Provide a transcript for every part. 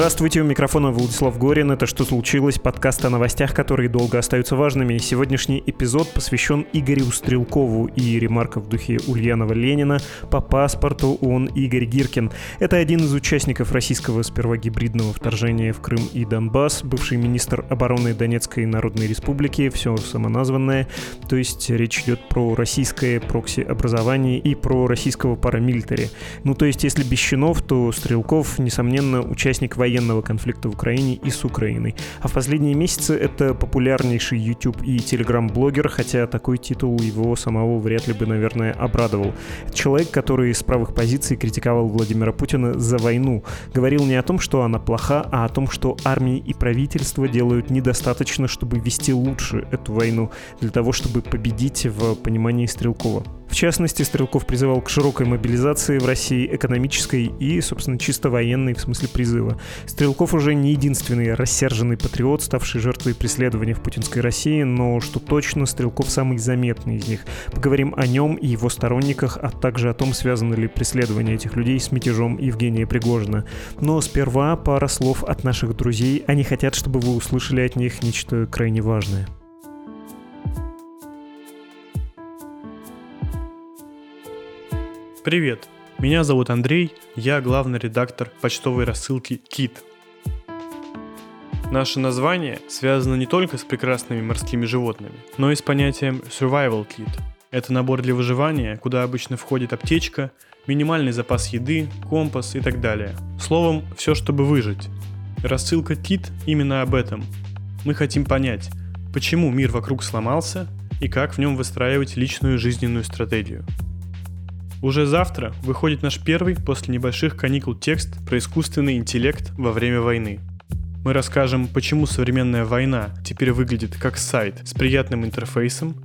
Здравствуйте, у микрофона Владислав Горин. Это «Что случилось?» Подкаст о новостях, которые долго остаются важными. Сегодняшний эпизод посвящен Игорю Стрелкову и ремарка в духе Ульянова Ленина «По паспорту он Игорь Гиркин». Это один из участников российского сперва гибридного вторжения в Крым и Донбасс, бывший министр обороны Донецкой Народной Республики, все самоназванное. То есть речь идет про российское прокси-образование и про российского парамилитари. Ну, то есть если без чинов, то Стрелков, несомненно, участник участник военного конфликта в Украине и с Украиной. А в последние месяцы это популярнейший YouTube и Telegram-блогер, хотя такой титул его самого вряд ли бы, наверное, обрадовал. человек, который с правых позиций критиковал Владимира Путина за войну. Говорил не о том, что она плоха, а о том, что армии и правительство делают недостаточно, чтобы вести лучше эту войну, для того, чтобы победить в понимании Стрелкова. В частности, Стрелков призывал к широкой мобилизации в России экономической и, собственно, чисто военной в смысле призыва. Стрелков уже не единственный рассерженный патриот, ставший жертвой преследования в путинской России, но, что точно, Стрелков самый заметный из них. Поговорим о нем и его сторонниках, а также о том, связано ли преследование этих людей с мятежом Евгения Пригожина. Но сперва пара слов от наших друзей. Они хотят, чтобы вы услышали от них нечто крайне важное. Привет, меня зовут Андрей, я главный редактор почтовой рассылки «Кит». Наше название связано не только с прекрасными морскими животными, но и с понятием «survival kit». Это набор для выживания, куда обычно входит аптечка, минимальный запас еды, компас и так далее. Словом, все, чтобы выжить. Рассылка «Кит» именно об этом. Мы хотим понять, почему мир вокруг сломался и как в нем выстраивать личную жизненную стратегию – уже завтра выходит наш первый после небольших каникул текст про искусственный интеллект во время войны. Мы расскажем, почему современная война теперь выглядит как сайт с приятным интерфейсом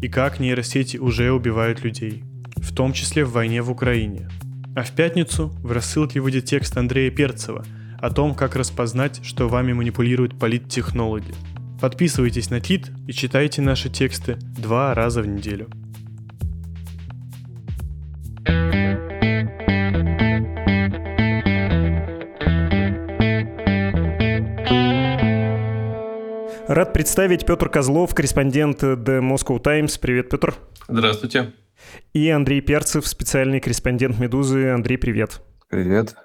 и как нейросети уже убивают людей, в том числе в войне в Украине. А в пятницу в рассылке выйдет текст Андрея Перцева о том, как распознать, что вами манипулируют политтехнологи. Подписывайтесь на ТИТ и читайте наши тексты два раза в неделю. Рад представить Петр Козлов, корреспондент The Moscow Times. Привет, Петр. Здравствуйте. И Андрей Перцев, специальный корреспондент «Медузы». Андрей, привет. Привет.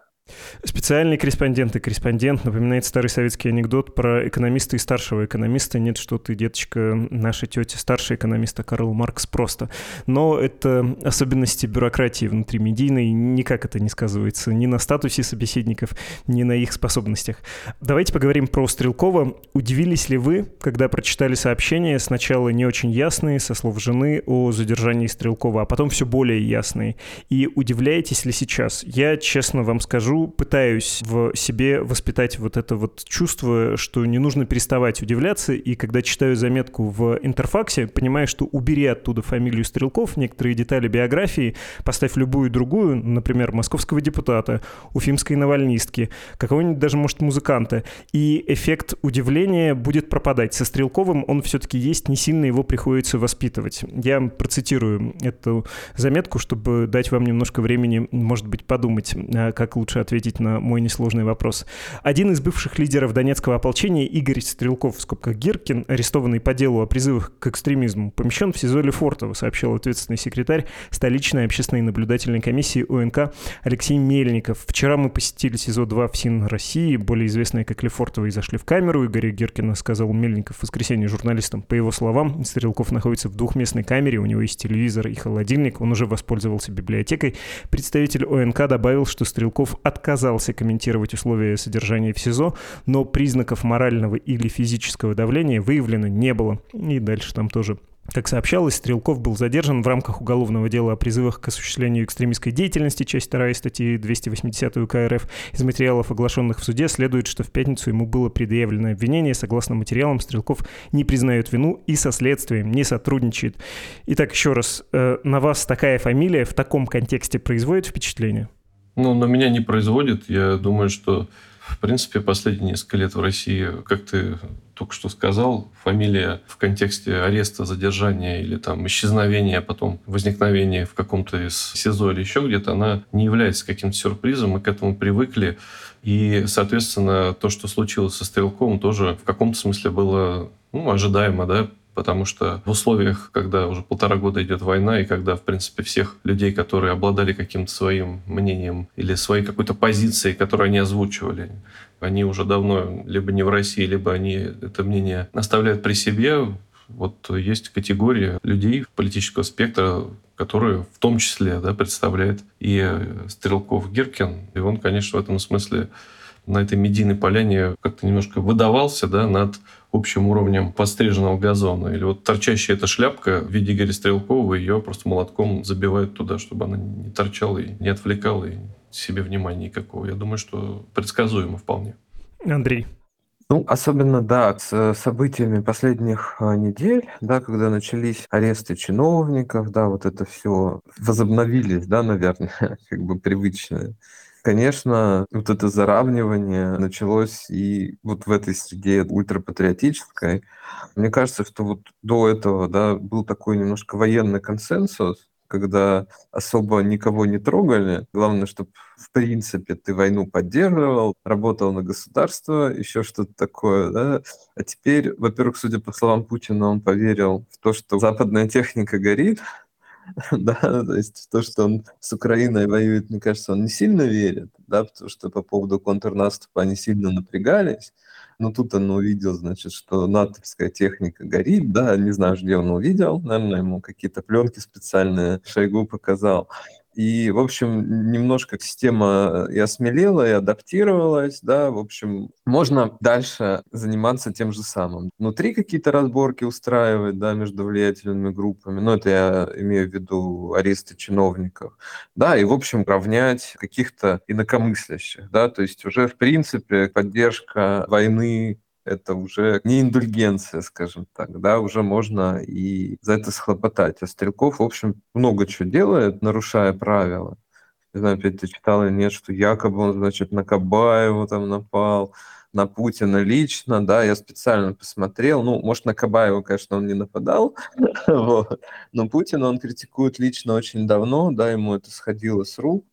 Специальный корреспондент и корреспондент напоминает старый советский анекдот про экономиста и старшего экономиста. Нет, что ты, деточка, наша тетя, старший экономист, а Карл Маркс просто. Но это особенности бюрократии внутримедийной, никак это не сказывается ни на статусе собеседников, ни на их способностях. Давайте поговорим про Стрелкова. Удивились ли вы, когда прочитали сообщения, сначала не очень ясные, со слов жены, о задержании Стрелкова, а потом все более ясные? И удивляетесь ли сейчас? Я, честно вам скажу, пытаюсь в себе воспитать вот это вот чувство, что не нужно переставать удивляться, и когда читаю заметку в интерфаксе, понимаю, что убери оттуда фамилию Стрелков, некоторые детали биографии, поставь любую другую, например, московского депутата, уфимской навальнистки, какого-нибудь даже, может, музыканта, и эффект удивления будет пропадать. Со Стрелковым он все-таки есть, не сильно его приходится воспитывать. Я процитирую эту заметку, чтобы дать вам немножко времени, может быть, подумать, а, как лучше ответить на мой несложный вопрос. Один из бывших лидеров Донецкого ополчения, Игорь Стрелков, в скобках Гиркин, арестованный по делу о призывах к экстремизму, помещен в СИЗО Лефортово, сообщил ответственный секретарь столичной общественной наблюдательной комиссии ОНК Алексей Мельников. Вчера мы посетили СИЗО-2 в СИН России, более известное как Лефортово, и зашли в камеру. Игоря Гиркина сказал Мельников в воскресенье журналистам. По его словам, Стрелков находится в двухместной камере, у него есть телевизор и холодильник, он уже воспользовался библиотекой. Представитель ОНК добавил, что Стрелков отказался комментировать условия содержания в СИЗО, но признаков морального или физического давления выявлено не было. И дальше там тоже как сообщалось, Стрелков был задержан в рамках уголовного дела о призывах к осуществлению экстремистской деятельности, часть 2 статьи 280 УК РФ. Из материалов, оглашенных в суде, следует, что в пятницу ему было предъявлено обвинение. Согласно материалам, Стрелков не признает вину и со следствием не сотрудничает. Итак, еще раз, э, на вас такая фамилия в таком контексте производит впечатление? Ну, на меня не производит. Я думаю, что В принципе, последние несколько лет в России, как ты только что сказал, фамилия в контексте ареста, задержания или там исчезновения, а потом возникновения в каком-то из СИЗО или еще где-то, она не является каким-то сюрпризом, мы к этому привыкли. И, соответственно, то, что случилось со Стрелковым, тоже в каком-то смысле было ну, ожидаемо, да, потому что в условиях, когда уже полтора года идет война, и когда, в принципе, всех людей, которые обладали каким-то своим мнением или своей какой-то позицией, которую они озвучивали, они уже давно либо не в России, либо они это мнение оставляют при себе, вот есть категория людей политического спектра, которые в том числе да, представляет и Стрелков Гиркин. И он, конечно, в этом смысле на этой медийной поляне как-то немножко выдавался да, над общим уровнем подстриженного газона. Или вот торчащая эта шляпка в виде Игоря Стрелкова, ее просто молотком забивают туда, чтобы она не торчала и не отвлекала и себе внимания никакого. Я думаю, что предсказуемо вполне. Андрей. Ну, особенно, да, с событиями последних а, недель, да, когда начались аресты чиновников, да, вот это все возобновились, да, наверное, как бы привычное Конечно, вот это заравнивание началось и вот в этой среде ультрапатриотической. Мне кажется, что вот до этого да, был такой немножко военный консенсус, когда особо никого не трогали. Главное, чтобы в принципе ты войну поддерживал, работал на государство, еще что-то такое. Да? А теперь, во-первых, судя по словам Путина, он поверил в то, что западная техника горит, да, то есть то, что он с Украиной воюет, мне кажется, он не сильно верит, да, потому что по поводу контрнаступа они сильно напрягались, но тут он увидел, значит, что натовская техника горит, да, не знаю, где он увидел, наверное, ему какие-то пленки специальные Шойгу показал. И, в общем, немножко система и осмелела, и адаптировалась, да, в общем, можно дальше заниматься тем же самым. Внутри какие-то разборки устраивать, да, между влиятельными группами, ну, это я имею в виду аресты чиновников, да, и, в общем, равнять каких-то инакомыслящих, да, то есть уже, в принципе, поддержка войны это уже не индульгенция, скажем так, да, уже можно и за это схлопотать. А Стрелков, в общем, много чего делает, нарушая правила. Не знаю, опять ты читал или нет, что якобы он, значит, на Кабаеву там напал, на Путина лично, да, я специально посмотрел, ну, может, на Кабаева, конечно, он не нападал, но Путина он критикует лично очень давно, да, ему это сходило с рук,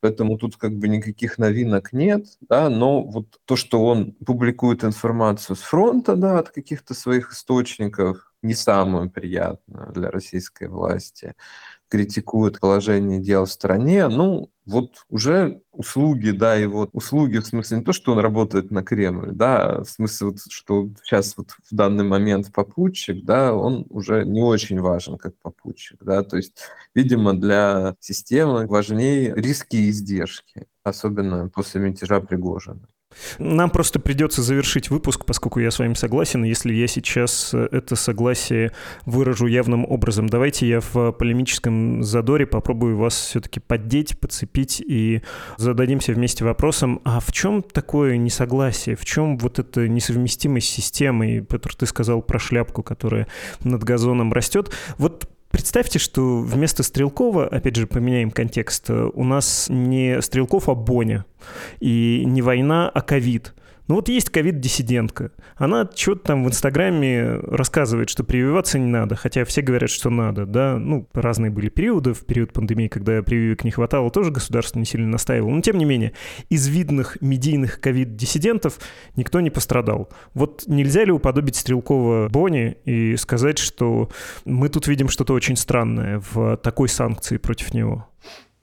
Поэтому тут как бы никаких новинок нет, да, но вот то, что он публикует информацию с фронта, да, от каких-то своих источников, не самое приятное для российской власти критикуют положение дел в стране, ну, вот уже услуги, да, и вот услуги, в смысле не то, что он работает на Кремль, да, а в смысле, вот, что сейчас вот в данный момент попутчик, да, он уже не очень важен как попутчик, да, то есть, видимо, для системы важнее риски и издержки, особенно после мятежа Пригожина. Нам просто придется завершить выпуск, поскольку я с вами согласен. Если я сейчас э, это согласие выражу явным образом, давайте я в полемическом задоре попробую вас все-таки поддеть, подцепить и зададимся вместе вопросом, а в чем такое несогласие? В чем вот эта несовместимость системы, Петр, ты сказал про шляпку, которая над газоном растет. Вот Представьте, что вместо Стрелкова, опять же, поменяем контекст, у нас не Стрелков, а Боня. И не война, а ковид. Ну вот есть ковид-диссидентка. Она что-то там в Инстаграме рассказывает, что прививаться не надо, хотя все говорят, что надо, да. Ну, разные были периоды. В период пандемии, когда прививок не хватало, тоже государство не сильно настаивало. Но тем не менее, из видных медийных ковид-диссидентов никто не пострадал. Вот нельзя ли уподобить Стрелкова Бони и сказать, что мы тут видим что-то очень странное в такой санкции против него?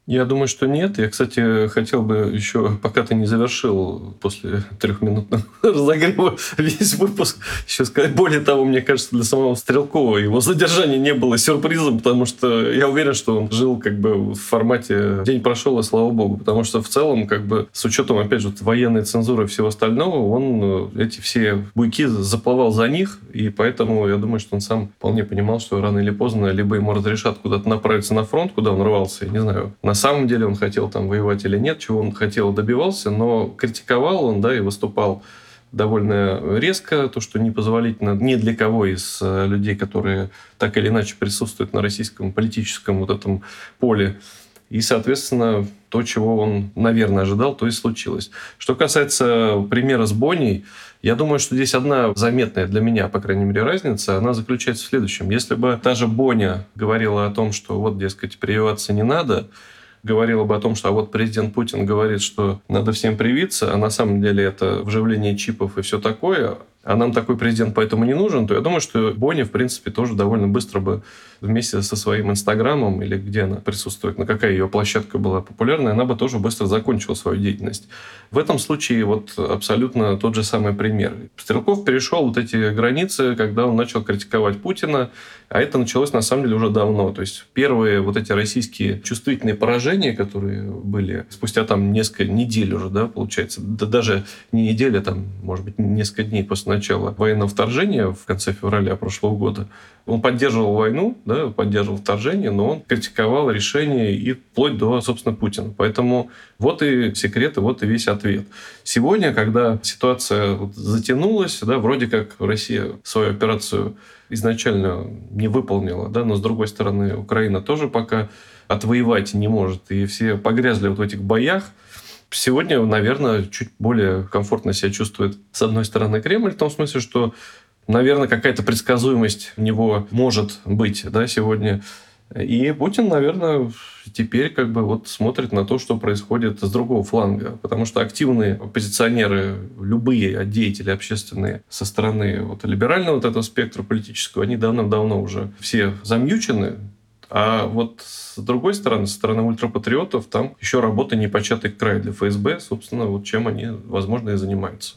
Я думаю, что нет. Я, кстати, хотел бы еще, пока ты не завершил после трехминутного разогрева весь выпуск, еще сказать. Более того, мне кажется, для самого Стрелкова его задержание не было сюрпризом, потому что я уверен, что он жил как бы в формате «день прошел, и слава богу». Потому что в целом, как бы, с учетом, опять же, военной цензуры и всего остального, он э, эти все буйки заплывал за них, и поэтому я думаю, что он сам вполне понимал, что рано или поздно либо ему разрешат куда-то направиться на фронт, куда он рвался, я не знаю, на самом деле он хотел там воевать или нет, чего он хотел добивался, но критиковал он, да, и выступал довольно резко, то, что непозволительно ни для кого из э, людей, которые так или иначе присутствуют на российском политическом вот этом поле. И, соответственно, то, чего он, наверное, ожидал, то и случилось. Что касается примера с Бонни, я думаю, что здесь одна заметная для меня, по крайней мере, разница, она заключается в следующем. Если бы та же Боня говорила о том, что вот, дескать, прививаться не надо, говорила бы о том, что а вот президент Путин говорит, что надо всем привиться, а на самом деле это вживление чипов и все такое, а нам такой президент поэтому не нужен, то я думаю, что Бонни, в принципе, тоже довольно быстро бы вместе со своим Инстаграмом или где она присутствует, на какая ее площадка была популярная, она бы тоже быстро закончила свою деятельность. В этом случае вот абсолютно тот же самый пример. Стрелков перешел вот эти границы, когда он начал критиковать Путина, а это началось на самом деле уже давно. То есть первые вот эти российские чувствительные поражения, которые были спустя там несколько недель уже, да, получается, да даже не неделя, там, может быть, несколько дней после начала военного вторжения в конце февраля прошлого года, он поддерживал войну, да, поддерживал вторжение, но он критиковал решение и вплоть до, собственно, Путина. Поэтому вот и секреты, вот и весь ответ. Сегодня, когда ситуация затянулась, да, вроде как Россия свою операцию изначально не выполнила, да, но с другой стороны Украина тоже пока отвоевать не может, и все погрязли вот в этих боях, Сегодня, наверное, чуть более комфортно себя чувствует, с одной стороны, Кремль, в том смысле, что наверное, какая-то предсказуемость у него может быть да, сегодня. И Путин, наверное, теперь как бы вот смотрит на то, что происходит с другого фланга. Потому что активные оппозиционеры, любые деятели общественные со стороны вот либерального вот этого спектра политического, они давно-давно уже все замьючены. А вот с другой стороны, со стороны ультрапатриотов, там еще работа непочатый край для ФСБ, собственно, вот чем они, возможно, и занимаются.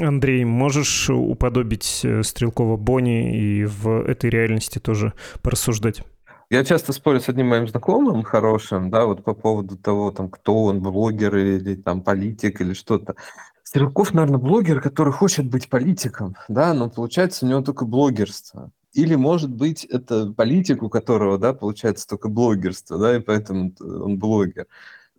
Андрей, можешь уподобить э, Стрелкова Бонни и в этой реальности тоже порассуждать? Я часто спорю с одним моим знакомым хорошим, да, вот по поводу того, там, кто он, блогер или там политик или что-то. Стрелков, наверное, блогер, который хочет быть политиком, да, но получается у него только блогерство. Или, может быть, это политик, у которого, да, получается только блогерство, да, и поэтому он блогер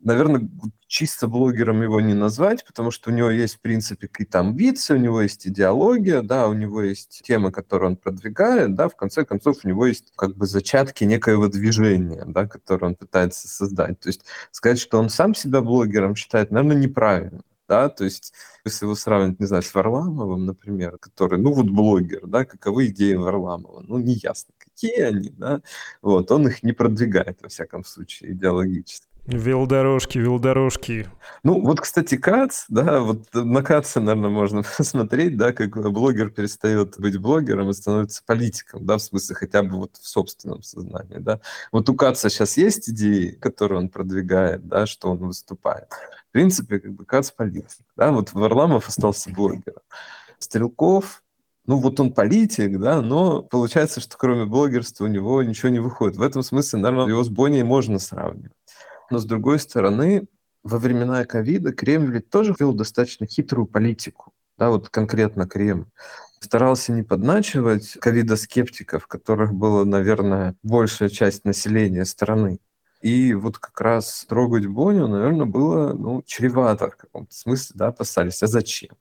наверное, чисто блогером его не назвать, потому что у него есть, в принципе, какие-то амбиции, у него есть идеология, да, у него есть темы, которые он продвигает, да, в конце концов, у него есть как бы зачатки некоего движения, да, которое он пытается создать. То есть сказать, что он сам себя блогером считает, наверное, неправильно. Да, то есть, если его сравнивать, не знаю, с Варламовым, например, который, ну, вот блогер, да, каковы идеи Варламова, ну, не ясно, какие они, да, вот, он их не продвигает, во всяком случае, идеологически. Велодорожки, велодорожки. Ну, вот, кстати, Кац, да, вот на Каца, наверное, можно посмотреть, да, как блогер перестает быть блогером и становится политиком, да, в смысле хотя бы вот в собственном сознании, да. Вот у Каца сейчас есть идеи, которые он продвигает, да, что он выступает. В принципе, как бы Кац политик, да, вот Варламов остался блогером. Стрелков, ну вот он политик, да, но получается, что кроме блогерства у него ничего не выходит. В этом смысле, наверное, его с Бонни можно сравнивать. Но с другой стороны, во времена ковида Кремль ведь тоже вел достаточно хитрую политику. Да, вот конкретно Кремль старался не подначивать ковидоскептиков, которых было, наверное, большая часть населения страны. И вот как раз трогать Боню, наверное, было ну, чревато в каком-то смысле, да, опасались. А зачем?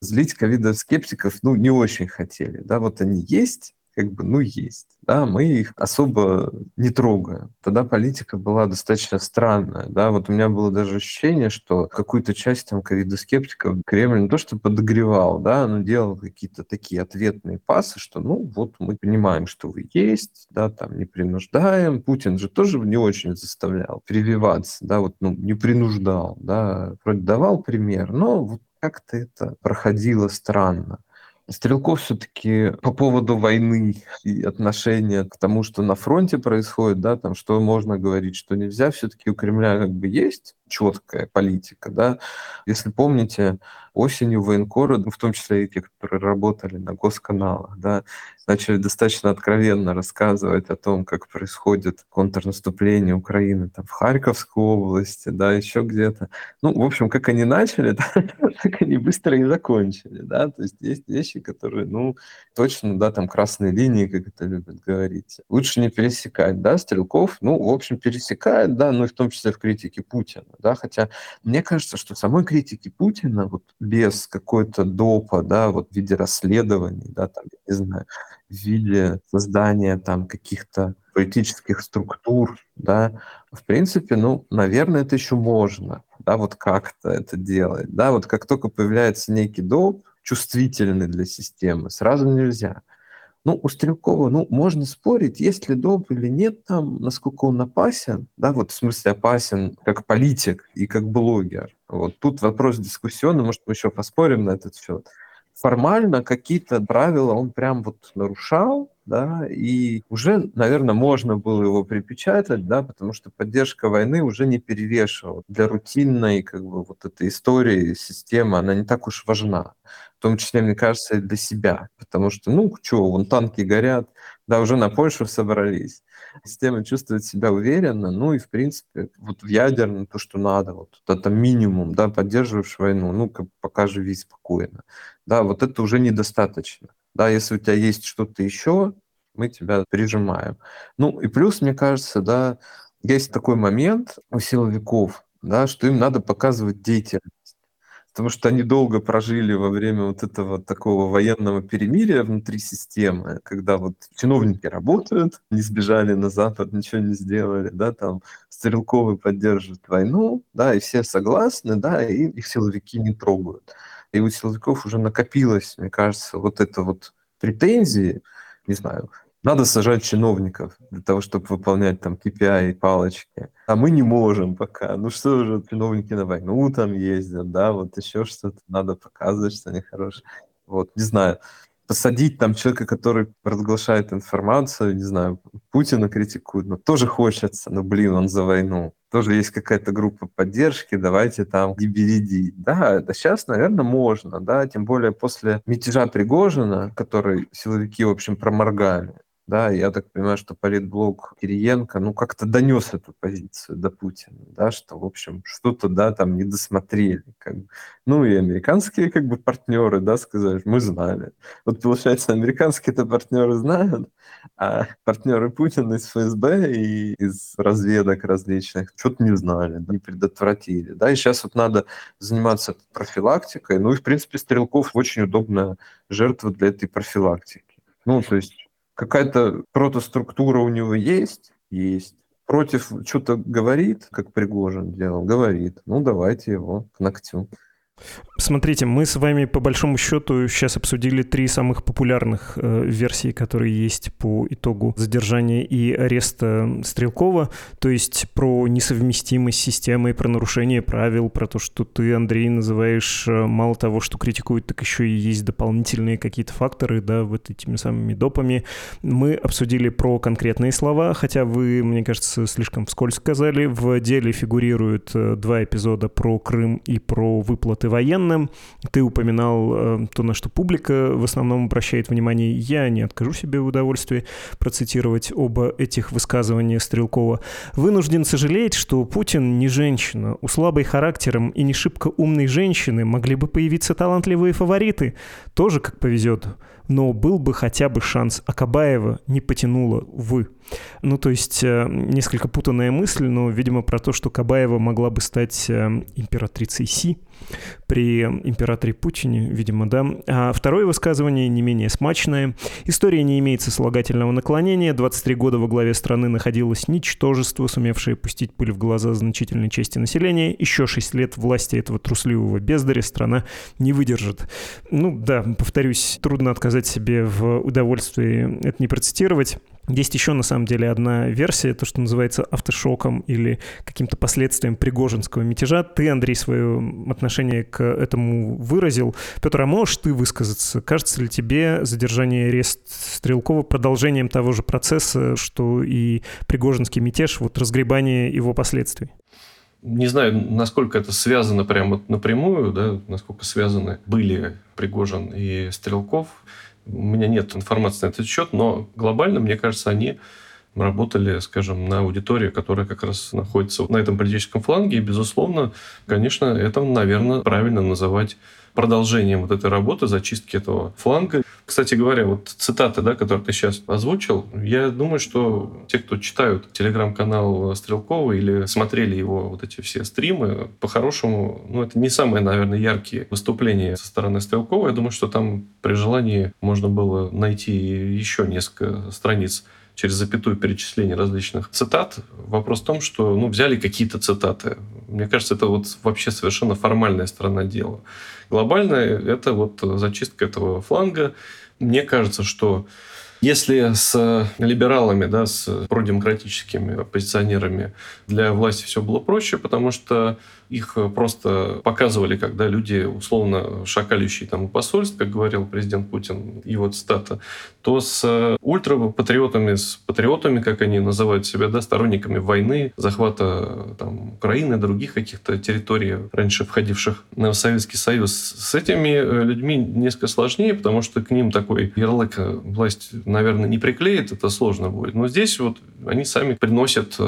Злить ковидоскептиков, ну, не очень хотели, да, вот они есть, как бы, ну, есть. Да, мы их особо не трогаем. Тогда политика была достаточно странная. Да, вот у меня было даже ощущение, что какую-то часть там ковидоскептиков Кремль не то что подогревал, да, но делал какие-то такие ответные пасы, что ну вот мы понимаем, что вы есть, да, там не принуждаем. Путин же тоже не очень заставлял прививаться, да, вот ну, не принуждал, да, вроде давал пример, но вот как-то это проходило странно. Стрелков все-таки по поводу войны и отношения к тому, что на фронте происходит, да, там, что можно говорить, что нельзя, все-таки у Кремля как бы есть четкая политика, да. Если помните, осенью военкоры, в том числе и те, которые работали на госканалах, да, начали достаточно откровенно рассказывать о том, как происходит контрнаступление Украины там, в Харьковской области, да, еще где-то. Ну, в общем, как они начали, так они быстро и закончили, да, то есть есть вещи, которые, ну, точно, да, там красные линии, как это любят говорить. Лучше не пересекать, да, Стрелков, ну, в общем, пересекает, да, ну, и в том числе в критике Путина, да, хотя мне кажется, что самой критики Путина вот без какой-то допа, да, вот в виде расследований, да, там, не знаю, в виде создания там каких-то политических структур, да, в принципе, ну, наверное, это еще можно, да, вот как-то это делать, да, вот как только появляется некий доп, чувствительный для системы, сразу нельзя. Ну, у Стрелкова, ну, можно спорить, есть ли доп или нет там, насколько он опасен, да, вот в смысле опасен как политик и как блогер. Вот тут вопрос дискуссионный, может, мы еще поспорим на этот счет. Формально какие-то правила он прям вот нарушал, да, и уже, наверное, можно было его припечатать, да, потому что поддержка войны уже не перевешивала. Для рутинной, как бы, вот этой истории, системы, она не так уж важна. В том числе, мне кажется, для себя. Потому что, ну, что, вон танки горят, да, уже на Польшу собрались. Система чувствует себя уверенно, ну и, в принципе, вот в ядерном то, что надо, вот это минимум, да, поддерживаешь войну, ну, как, пока живи спокойно. Да, вот это уже недостаточно. Да, если у тебя есть что-то еще, мы тебя прижимаем. Ну и плюс, мне кажется, да, есть такой момент у силовиков, да, что им надо показывать деятельность. Потому что они долго прожили во время вот этого такого военного перемирия внутри системы, когда вот чиновники работают, не сбежали на Запад, ничего не сделали, да, там Стрелковый поддерживает войну, да, и все согласны, да, и их силовики не трогают. И у силовиков уже накопилось, мне кажется, вот это вот претензии, не знаю, надо сажать чиновников для того, чтобы выполнять там KPI и палочки. А мы не можем пока. Ну что же, чиновники на войну там ездят, да, вот еще что-то надо показывать, что они хорошие. Вот, не знаю посадить там человека, который разглашает информацию, не знаю, Путина критикует, но тоже хочется, но, блин, он за войну. Тоже есть какая-то группа поддержки, давайте там дебереди. Да, да сейчас, наверное, можно, да, тем более после мятежа Пригожина, который силовики, в общем, проморгали, да, я так понимаю, что политблок Кириенко, ну, как-то донес эту позицию до Путина, да, что, в общем, что-то, да, там не досмотрели. Как бы. Ну, и американские, как бы, партнеры, да, сказали, мы знали. Вот, получается, американские-то партнеры знают, а партнеры Путина из ФСБ и из разведок различных что-то не знали, не предотвратили, да, и сейчас вот надо заниматься профилактикой, ну, и, в принципе, Стрелков очень удобная жертва для этой профилактики. Ну, то есть Какая-то протоструктура у него есть? Есть. Против что-то говорит, как Пригожин делал? Говорит. Ну, давайте его к ногтю. Смотрите, мы с вами по большому счету сейчас обсудили три самых популярных э, версии, которые есть по итогу задержания и ареста Стрелкова, то есть про несовместимость с системой, про нарушение правил, про то, что ты, Андрей, называешь э, мало того, что критикуют, так еще и есть дополнительные какие-то факторы, да, вот этими самыми допами. Мы обсудили про конкретные слова, хотя вы, мне кажется, слишком вскользь сказали. В деле фигурируют э, два эпизода про Крым и про выплаты военным. Ты упоминал э, то, на что публика в основном обращает внимание. Я не откажу себе в удовольствии процитировать оба этих высказывания Стрелкова. Вынужден сожалеть, что Путин не женщина. У слабой характером и не шибко умной женщины могли бы появиться талантливые фавориты. Тоже как повезет но был бы хотя бы шанс. Акабаева не потянуло, увы. Ну, то есть, э, несколько путанная мысль, но, видимо, про то, что Кабаева могла бы стать э, императрицей Си при императоре Путине, видимо, да. А второе высказывание не менее смачное. История не имеет сослагательного наклонения. 23 года во главе страны находилось ничтожество, сумевшее пустить пыль в глаза значительной части населения. Еще 6 лет власти этого трусливого бездаря страна не выдержит. Ну да, повторюсь, трудно отказать себе в удовольствии это не процитировать. Есть еще, на самом деле, одна версия, то, что называется автошоком или каким-то последствием Пригожинского мятежа. Ты, Андрей, свое отношение к этому выразил. Петр, а можешь ты высказаться? Кажется ли тебе задержание арест Стрелкова продолжением того же процесса, что и Пригожинский мятеж, вот разгребание его последствий? Не знаю, насколько это связано прямо напрямую, да, насколько связаны были Пригожин и Стрелков. У меня нет информации на этот счет, но глобально, мне кажется, они работали, скажем, на аудиторию, которая как раз находится на этом политическом фланге. И, безусловно, конечно, это, наверное, правильно называть продолжением вот этой работы, зачистки этого фланга. Кстати говоря, вот цитаты, да, которые ты сейчас озвучил, я думаю, что те, кто читают телеграм-канал Стрелкова или смотрели его вот эти все стримы, по-хорошему, ну, это не самые, наверное, яркие выступления со стороны Стрелкова. Я думаю, что там при желании можно было найти еще несколько страниц через запятую перечисление различных цитат. Вопрос в том, что ну, взяли какие-то цитаты. Мне кажется, это вот вообще совершенно формальная сторона дела. Глобальная — это вот зачистка этого фланга. Мне кажется, что если с либералами, да, с продемократическими оппозиционерами для власти все было проще, потому что их просто показывали, когда люди, условно, шакалющие там посольств, как говорил президент Путин, его цитата, то с ультрапатриотами, с патриотами, как они называют себя, да, сторонниками войны, захвата там, Украины, других каких-то территорий, раньше входивших в Советский Союз, с этими людьми несколько сложнее, потому что к ним такой ярлык власть, наверное, не приклеит, это сложно будет. Но здесь вот они сами приносят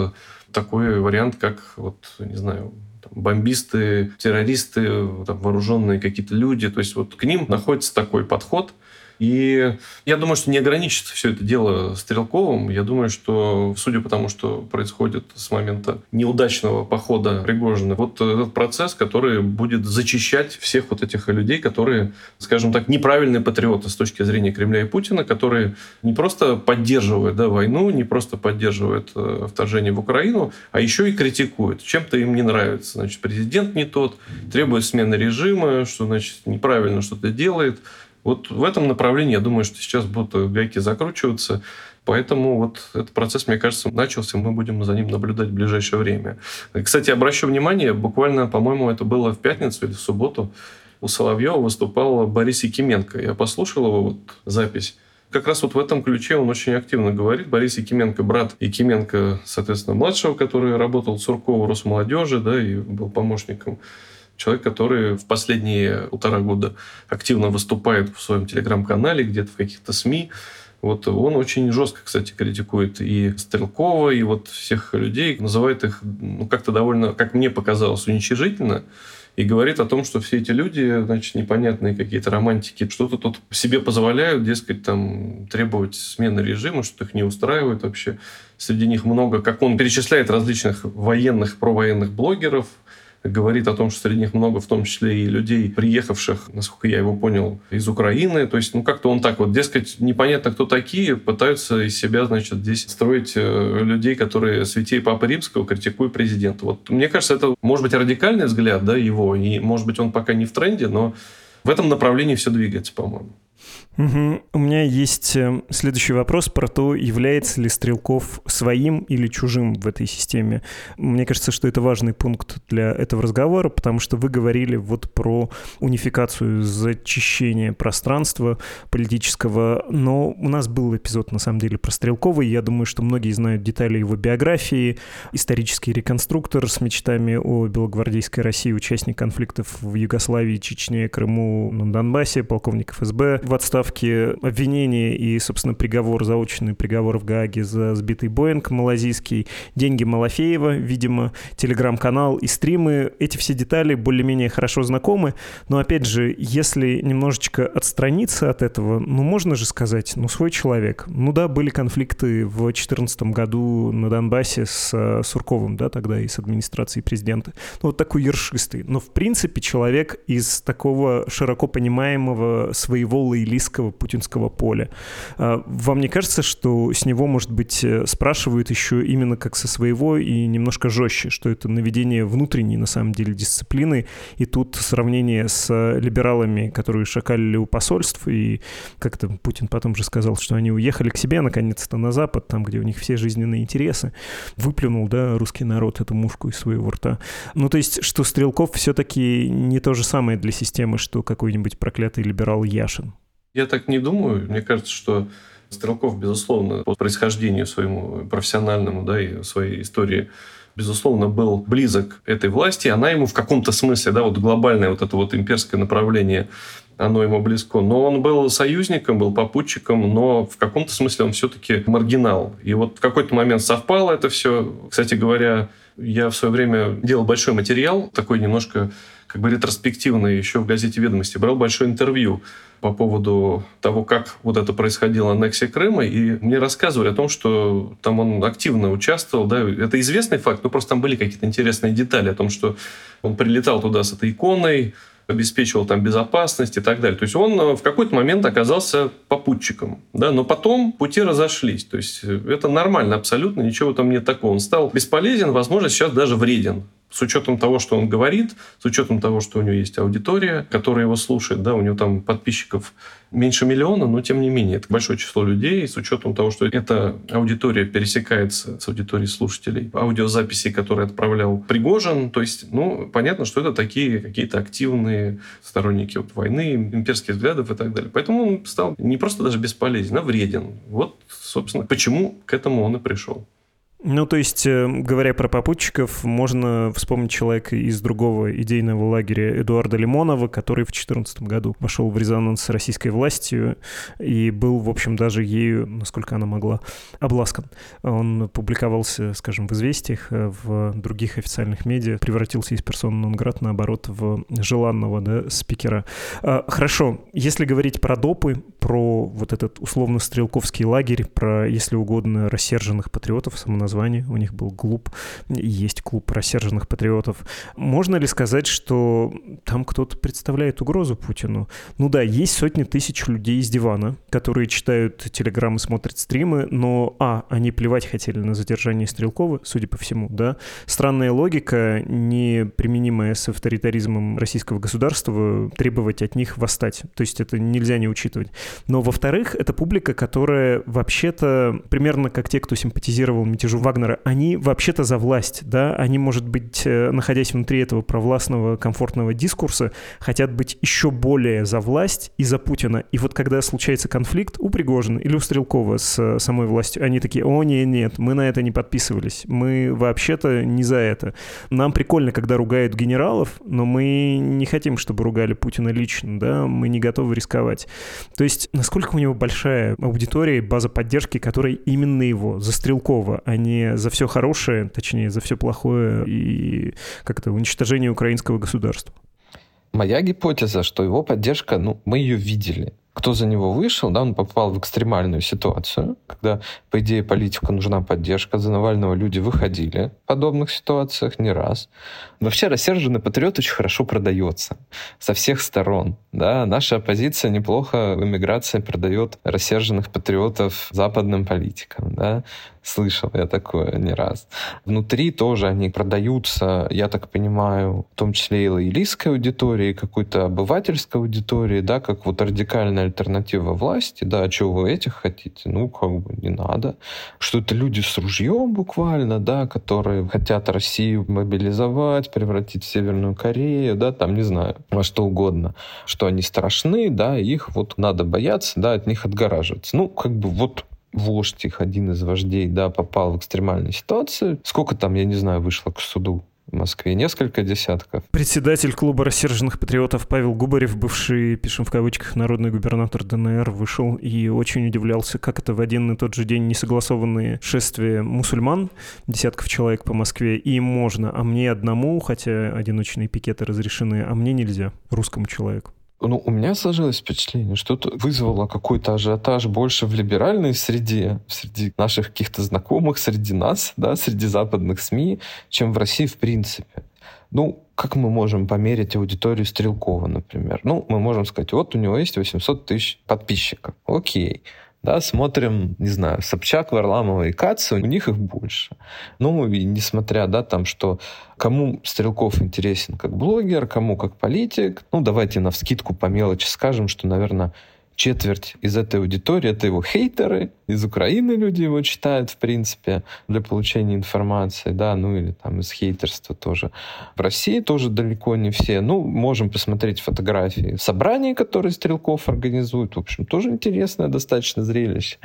такой вариант, как, вот, не знаю, бомбисты, террористы, там, вооруженные какие-то люди. То есть вот к ним находится такой подход – и я думаю, что не ограничится все это дело Стрелковым. Я думаю, что, судя по тому, что происходит с момента неудачного похода Пригожина, вот этот процесс, который будет зачищать всех вот этих людей, которые, скажем так, неправильные патриоты с точки зрения Кремля и Путина, которые не просто поддерживают да, войну, не просто поддерживают э, вторжение в Украину, а еще и критикуют. Чем-то им не нравится. Значит, президент не тот, требует смены режима, что, значит, неправильно что-то делает. Вот в этом направлении, я думаю, что сейчас будут гайки закручиваться. Поэтому вот этот процесс, мне кажется, начался, мы будем за ним наблюдать в ближайшее время. Кстати, обращу внимание, буквально, по-моему, это было в пятницу или в субботу, у Соловьева выступал Борис Якименко. Я послушал его вот запись. Как раз вот в этом ключе он очень активно говорит. Борис Якименко, брат Якименко, соответственно, младшего, который работал в Суркову Росмолодежи, да, и был помощником человек, который в последние полтора года активно выступает в своем телеграм-канале, где-то в каких-то СМИ. Вот он очень жестко, кстати, критикует и Стрелкова, и вот всех людей, называет их ну, как-то довольно, как мне показалось, уничижительно, и говорит о том, что все эти люди, значит, непонятные какие-то романтики, что-то тут себе позволяют, дескать, там, требовать смены режима, что их не устраивает вообще. Среди них много, как он перечисляет различных военных, провоенных блогеров, говорит о том, что среди них много, в том числе и людей, приехавших, насколько я его понял, из Украины. То есть, ну, как-то он так вот, дескать, непонятно, кто такие, пытаются из себя, значит, здесь строить э, людей, которые святей Папы Римского критикуют президента. Вот мне кажется, это, может быть, радикальный взгляд, да, его, и, может быть, он пока не в тренде, но в этом направлении все двигается, по-моему. Угу. У меня есть э, следующий вопрос про то, является ли Стрелков своим или чужим в этой системе. Мне кажется, что это важный пункт для этого разговора, потому что вы говорили вот про унификацию, зачищение пространства политического, но у нас был эпизод, на самом деле, про Стрелкова, и я думаю, что многие знают детали его биографии. Исторический реконструктор с мечтами о белогвардейской России, участник конфликтов в Югославии, Чечне, Крыму, на Донбассе, полковник ФСБ в отставке отставки, обвинение и, собственно, приговор, заочный приговор в Гааге за сбитый Боинг малазийский, деньги Малафеева, видимо, телеграм-канал и стримы. Эти все детали более-менее хорошо знакомы, но, опять же, если немножечко отстраниться от этого, ну, можно же сказать, ну, свой человек. Ну да, были конфликты в 2014 году на Донбассе с э, Сурковым, да, тогда и с администрацией президента. Ну, вот такой ершистый. Но, в принципе, человек из такого широко понимаемого своего лоялиста российского путинского поля. А, вам не кажется, что с него, может быть, э, спрашивают еще именно как со своего и немножко жестче, что это наведение внутренней, на самом деле, дисциплины, и тут сравнение с либералами, которые шакалили у посольств, и как-то Путин потом же сказал, что они уехали к себе, наконец-то, на Запад, там, где у них все жизненные интересы, выплюнул, да, русский народ эту мушку из своего рта. Ну, то есть, что Стрелков все-таки не то же самое для системы, что какой-нибудь проклятый либерал Яшин. Я так не думаю. Мне кажется, что Стрелков, безусловно, по происхождению своему профессиональному, да, и своей истории, безусловно, был близок этой власти. Она ему в каком-то смысле, да, вот глобальное вот это вот имперское направление оно ему близко. Но он был союзником, был попутчиком, но в каком-то смысле он все-таки маргинал. И вот в какой-то момент совпало это все. Кстати говоря, я в свое время делал большой материал, такой немножко как бы ретроспективный, еще в газете «Ведомости». Брал большое интервью по поводу того, как вот это происходило, аннексия Крыма, и мне рассказывали о том, что там он активно участвовал, да, это известный факт, но просто там были какие-то интересные детали о том, что он прилетал туда с этой иконой, обеспечивал там безопасность и так далее. То есть он э, в какой-то момент оказался попутчиком, да, но потом пути разошлись. То есть э, это нормально абсолютно, ничего там нет такого. Он стал бесполезен, возможно, сейчас даже вреден с учетом того, что он говорит, с учетом того, что у него есть аудитория, которая его слушает, да, у него там подписчиков меньше миллиона, но тем не менее это большое число людей, с учетом того, что эта аудитория пересекается с аудиторией слушателей, аудиозаписи, которые отправлял Пригожин, то есть, ну, понятно, что это такие какие-то активные сторонники вот войны, имперских взглядов и так далее. Поэтому он стал не просто даже бесполезен, а вреден. Вот, собственно, почему к этому он и пришел. Ну, то есть, э, говоря про попутчиков, можно вспомнить человека из другого идейного лагеря Эдуарда Лимонова, который в 2014 году вошел в резонанс с российской властью и был, в общем, даже ею, насколько она могла, обласкан. Он публиковался, скажем, в «Известиях», э, в других официальных медиа, превратился из персона нон-град, наоборот, в желанного да, спикера. А, хорошо, если говорить про допы, про вот этот условно-стрелковский лагерь, про, если угодно, рассерженных патриотов, самоназначенных название, у них был клуб, есть клуб рассерженных патриотов. Можно ли сказать, что там кто-то представляет угрозу Путину? Ну да, есть сотни тысяч людей из дивана, которые читают телеграммы, смотрят стримы, но, а, они плевать хотели на задержание Стрелкова, судя по всему, да. Странная логика, не применимая с авторитаризмом российского государства, требовать от них восстать. То есть это нельзя не учитывать. Но, во-вторых, это публика, которая вообще-то примерно как те, кто симпатизировал мятежу Вагнера, они вообще-то за власть, да, они, может быть, э, находясь внутри этого провластного, комфортного дискурса, хотят быть еще более за власть и за Путина. И вот когда случается конфликт у Пригожина или у Стрелкова с э, самой властью, они такие, о, нет, нет, мы на это не подписывались, мы вообще-то не за это. Нам прикольно, когда ругают генералов, но мы не хотим, чтобы ругали Путина лично, да, мы не готовы рисковать. То есть, насколько у него большая аудитория, база поддержки, которая именно его, за Стрелкова, а не не за все хорошее, точнее, за все плохое и как-то уничтожение украинского государства. Моя гипотеза, что его поддержка, ну, мы ее видели. Кто за него вышел, да, он попал в экстремальную ситуацию, когда, по идее, политику нужна поддержка. За Навального люди выходили в подобных ситуациях не раз. Вообще рассерженный патриот очень хорошо продается со всех сторон. Да? Наша оппозиция неплохо в эмиграции продает рассерженных патриотов западным политикам. Да? Слышал я такое не раз. Внутри тоже они продаются, я так понимаю, в том числе и лоялистской аудитории, какой-то обывательской аудитории, да, как вот радикальная альтернатива власти, да, а что вы этих хотите? Ну, как бы не надо. Что это люди с ружьем буквально, да, которые хотят Россию мобилизовать, превратить в Северную Корею, да, там, не знаю, во что угодно, что они страшны, да, их вот надо бояться, да, от них отгораживаться. Ну, как бы вот вождь их, один из вождей, да, попал в экстремальную ситуацию. Сколько там, я не знаю, вышло к суду? В Москве несколько десятков. Председатель клуба рассерженных патриотов Павел Губарев, бывший, пишем в кавычках, народный губернатор ДНР, вышел и очень удивлялся, как это в один и тот же день несогласованные шествия мусульман, десятков человек по Москве, и можно, а мне одному, хотя одиночные пикеты разрешены, а мне нельзя, русскому человеку ну, у меня сложилось впечатление, что это вызвало какой-то ажиотаж больше в либеральной среде, среди наших каких-то знакомых, среди нас, да, среди западных СМИ, чем в России в принципе. Ну, как мы можем померить аудиторию Стрелкова, например? Ну, мы можем сказать, вот у него есть 800 тысяч подписчиков. Окей да, смотрим, не знаю, Собчак, Варламова и Каца, у них их больше. Ну, и несмотря, да, там, что кому Стрелков интересен как блогер, кому как политик, ну, давайте на вскидку по мелочи скажем, что, наверное, четверть из этой аудитории — это его хейтеры, из Украины люди его читают, в принципе, для получения информации, да, ну или там из хейтерства тоже. В России тоже далеко не все. Ну, можем посмотреть фотографии собраний, которые Стрелков организует. В общем, тоже интересное достаточно зрелище.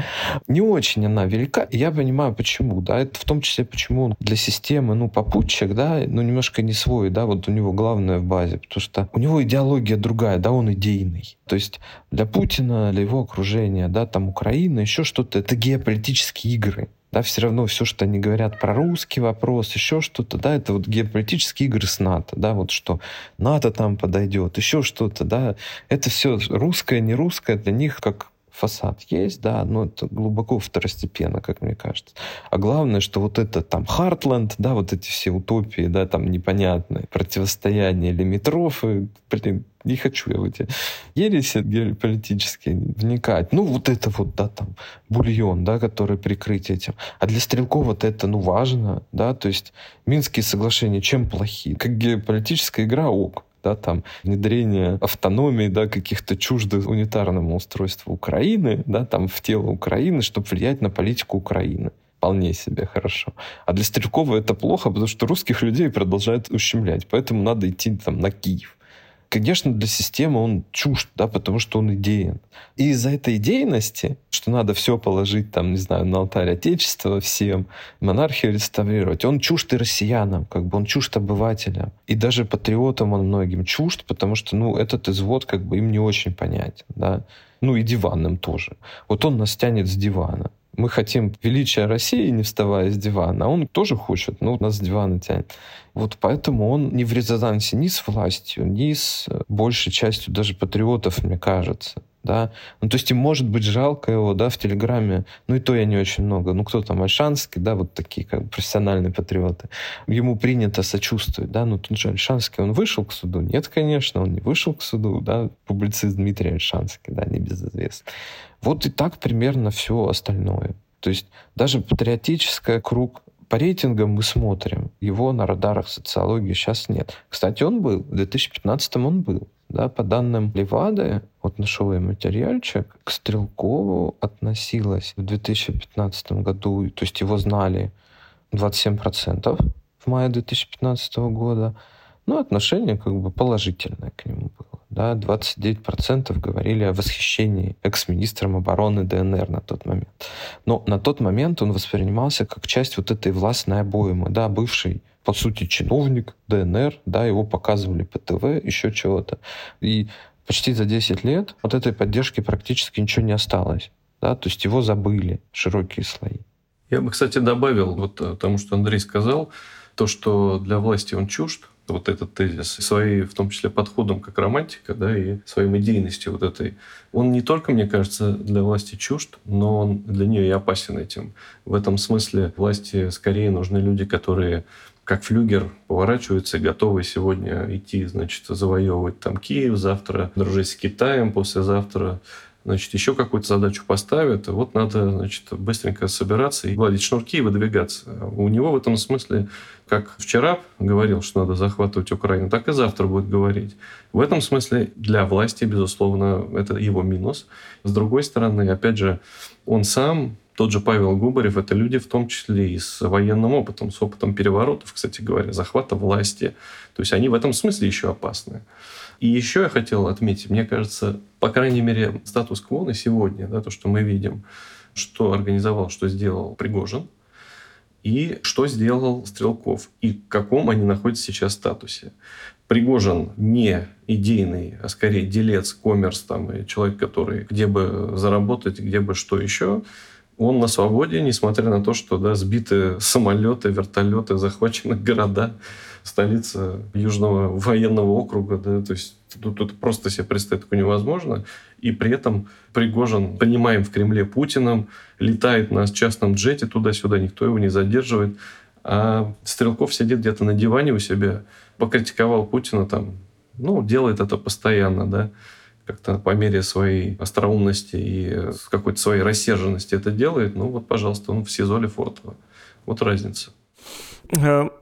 Не очень она велика, я понимаю, почему, да, это в том числе, почему он для системы, ну, попутчик, да, ну, немножко не свой, да, вот у него главное в базе, потому что у него идеология другая, да, он идейный. То есть для Путина, для его окружения, да, там Украина, еще что-то, это геополитические игры. Да, все равно все, что они говорят про русский вопрос, еще что-то, да, это вот геополитические игры с НАТО, да, вот что НАТО там подойдет, еще что-то, да, это все русское, не русское для них как фасад есть, да, но это глубоко второстепенно, как мне кажется. А главное, что вот это там Хартленд, да, вот эти все утопии, да, там непонятные, противостояние лимитров, и, блин, не хочу я в эти ереси геополитические вникать. Ну, вот это вот, да, там, бульон, да, который прикрыть этим. А для Стрелкова вот это, ну, важно, да, то есть Минские соглашения чем плохи? Как геополитическая игра ок да, там внедрение автономии, да, каких-то чуждых унитарному устройству Украины, да, там в тело Украины, чтобы влиять на политику Украины вполне себе хорошо. А для Стрелкова это плохо, потому что русских людей продолжают ущемлять. Поэтому надо идти там на Киев. Конечно, для системы он чужд, да, потому что он идеен. И из-за этой идейности, что надо все положить, там, не знаю, на алтарь Отечества всем, монархию реставрировать, он чужд и россиянам, как бы он чужд обывателям. И даже патриотам он многим чужд, потому что, ну, этот извод как бы им не очень понятен, да. Ну и диванным тоже. Вот он нас тянет с дивана мы хотим величия России, не вставая с дивана, а он тоже хочет, но нас с дивана тянет. Вот поэтому он не в резонансе ни с властью, ни с большей частью даже патриотов, мне кажется да. Ну, то есть им может быть жалко его, да, в Телеграме. Ну, и то я не очень много. Ну, кто там, Альшанский, да, вот такие как бы профессиональные патриоты. Ему принято сочувствовать, да, ну, тут же Альшанский, он вышел к суду? Нет, конечно, он не вышел к суду, да, публицист Дмитрий Альшанский, да, небезызвестный. Вот и так примерно все остальное. То есть даже патриотический круг по рейтингам мы смотрим. Его на радарах социологии сейчас нет. Кстати, он был. В 2015 он был. Да, по данным Левады, вот нашел я материальчик, к Стрелкову относилось в 2015 году, то есть его знали 27% в мае 2015 года, но отношение как бы положительное к нему было. Да, 29% говорили о восхищении экс-министром обороны ДНР на тот момент. Но на тот момент он воспринимался как часть вот этой властной обоймы, да, бывший по сути, чиновник ДНР, да, его показывали по ТВ, еще чего-то. И почти за 10 лет от этой поддержки практически ничего не осталось. Да, то есть его забыли широкие слои. Я бы, кстати, добавил вот э, тому, что Андрей сказал, то, что для власти он чужд, вот этот тезис, своей, в том числе, подходом как романтика, да, и своей идейностью вот этой. Он не только, мне кажется, для власти чужд, но он для нее и опасен этим. В этом смысле власти скорее нужны люди, которые как флюгер поворачиваются, готовы сегодня идти, значит, завоевывать там Киев, завтра дружить с Китаем, послезавтра значит, еще какую-то задачу поставят, вот надо, значит, быстренько собираться и гладить шнурки и выдвигаться. У него в этом смысле, как вчера говорил, что надо захватывать Украину, так и завтра будет говорить. В этом смысле для власти, безусловно, это его минус. С другой стороны, опять же, он сам тот же Павел Губарев – это люди в том числе и с военным опытом, с опытом переворотов, кстати говоря, захвата власти. То есть они в этом смысле еще опасны. И еще я хотел отметить, мне кажется, по крайней мере, статус-кво на сегодня, да, то, что мы видим, что организовал, что сделал Пригожин, и что сделал Стрелков, и в каком они находятся сейчас статусе. Пригожин не идейный, а скорее делец, коммерс, там, и человек, который где бы заработать, где бы что еще – он на свободе, несмотря на то, что да, сбиты самолеты, вертолеты, захвачены города, столица Южного военного округа. Да, то есть тут, тут просто себе представить такое невозможно. И при этом Пригожин, понимаем, в Кремле Путиным, летает на частном джете туда-сюда, никто его не задерживает. А Стрелков сидит где-то на диване у себя, покритиковал Путина там, ну, делает это постоянно, да как-то по мере своей остроумности и какой-то своей рассерженности это делает, ну вот, пожалуйста, он в СИЗО Лефортово. Вот разница.